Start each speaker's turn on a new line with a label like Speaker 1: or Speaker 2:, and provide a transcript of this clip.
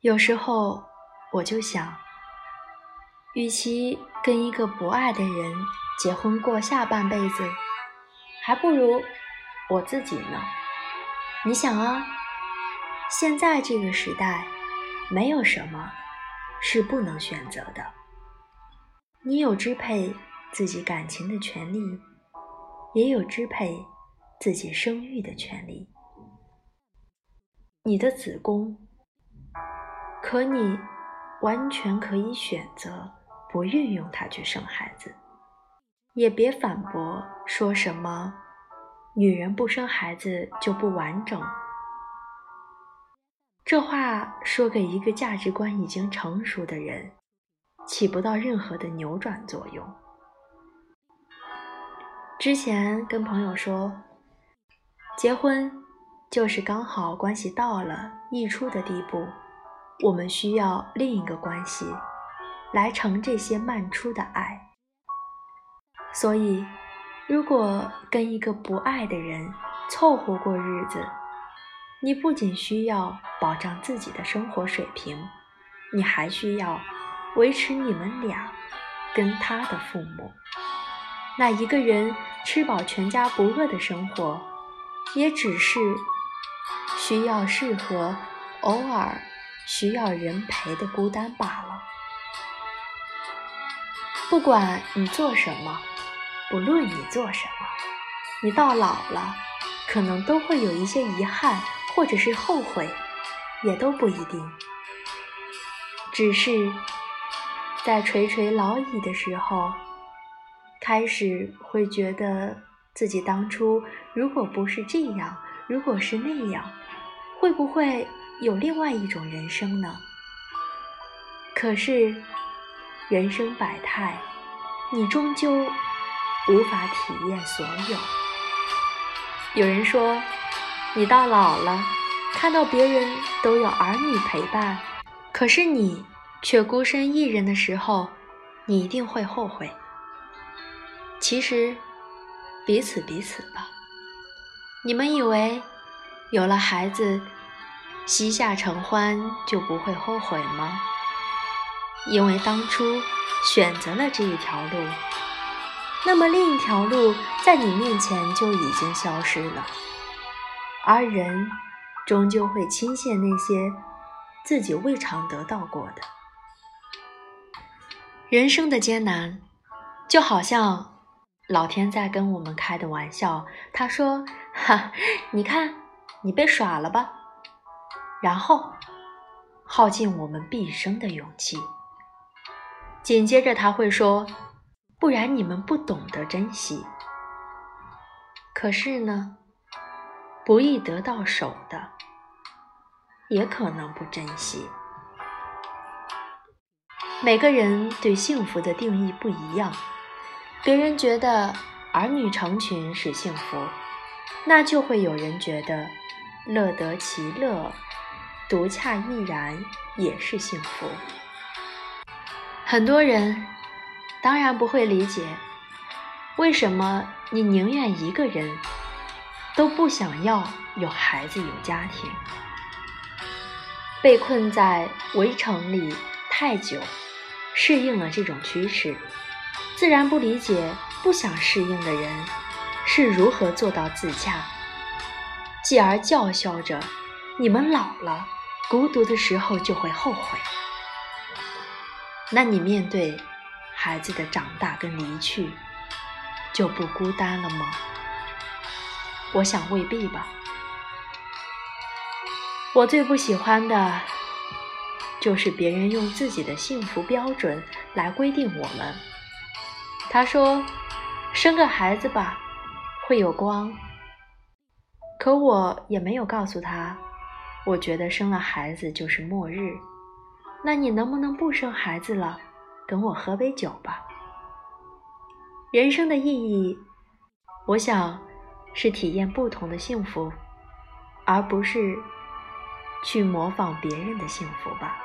Speaker 1: 有时候我就想，与其跟一个不爱的人结婚过下半辈子，还不如我自己呢。你想啊，现在这个时代，没有什么是不能选择的。你有支配自己感情的权利，也有支配自己生育的权利。你的子宫，可你完全可以选择不运用它去生孩子，也别反驳说什么女人不生孩子就不完整。这话说给一个价值观已经成熟的人，起不到任何的扭转作用。之前跟朋友说，结婚。就是刚好关系到了溢出的地步，我们需要另一个关系来盛这些漫出的爱。所以，如果跟一个不爱的人凑合过日子，你不仅需要保障自己的生活水平，你还需要维持你们俩跟他的父母那一个人吃饱全家不饿的生活，也只是。需要适合偶尔需要人陪的孤单罢了。不管你做什么，不论你做什么，你到老了，可能都会有一些遗憾，或者是后悔，也都不一定。只是在垂垂老矣的时候，开始会觉得自己当初如果不是这样，如果是那样。会不会有另外一种人生呢？可是人生百态，你终究无法体验所有。有人说，你到老了，看到别人都有儿女陪伴，可是你却孤身一人的时候，你一定会后悔。其实，彼此彼此吧。你们以为？有了孩子，膝下承欢就不会后悔吗？因为当初选择了这一条路，那么另一条路在你面前就已经消失了。而人终究会倾羡那些自己未尝得到过的。人生的艰难，就好像老天在跟我们开的玩笑。他说：“ 哈，你看。”你被耍了吧，然后耗尽我们毕生的勇气。紧接着他会说：“不然你们不懂得珍惜。”可是呢，不易得到手的，也可能不珍惜。每个人对幸福的定义不一样，别人觉得儿女成群是幸福，那就会有人觉得。乐得其乐，独恰亦然，也是幸福。很多人当然不会理解，为什么你宁愿一个人，都不想要有孩子、有家庭。被困在围城里太久，适应了这种趋势，自然不理解不想适应的人是如何做到自洽。继而叫嚣着：“你们老了，孤独的时候就会后悔。”那你面对孩子的长大跟离去，就不孤单了吗？我想未必吧。我最不喜欢的，就是别人用自己的幸福标准来规定我们。他说：“生个孩子吧，会有光。”可我也没有告诉他，我觉得生了孩子就是末日。那你能不能不生孩子了，跟我喝杯酒吧？人生的意义，我想是体验不同的幸福，而不是去模仿别人的幸福吧。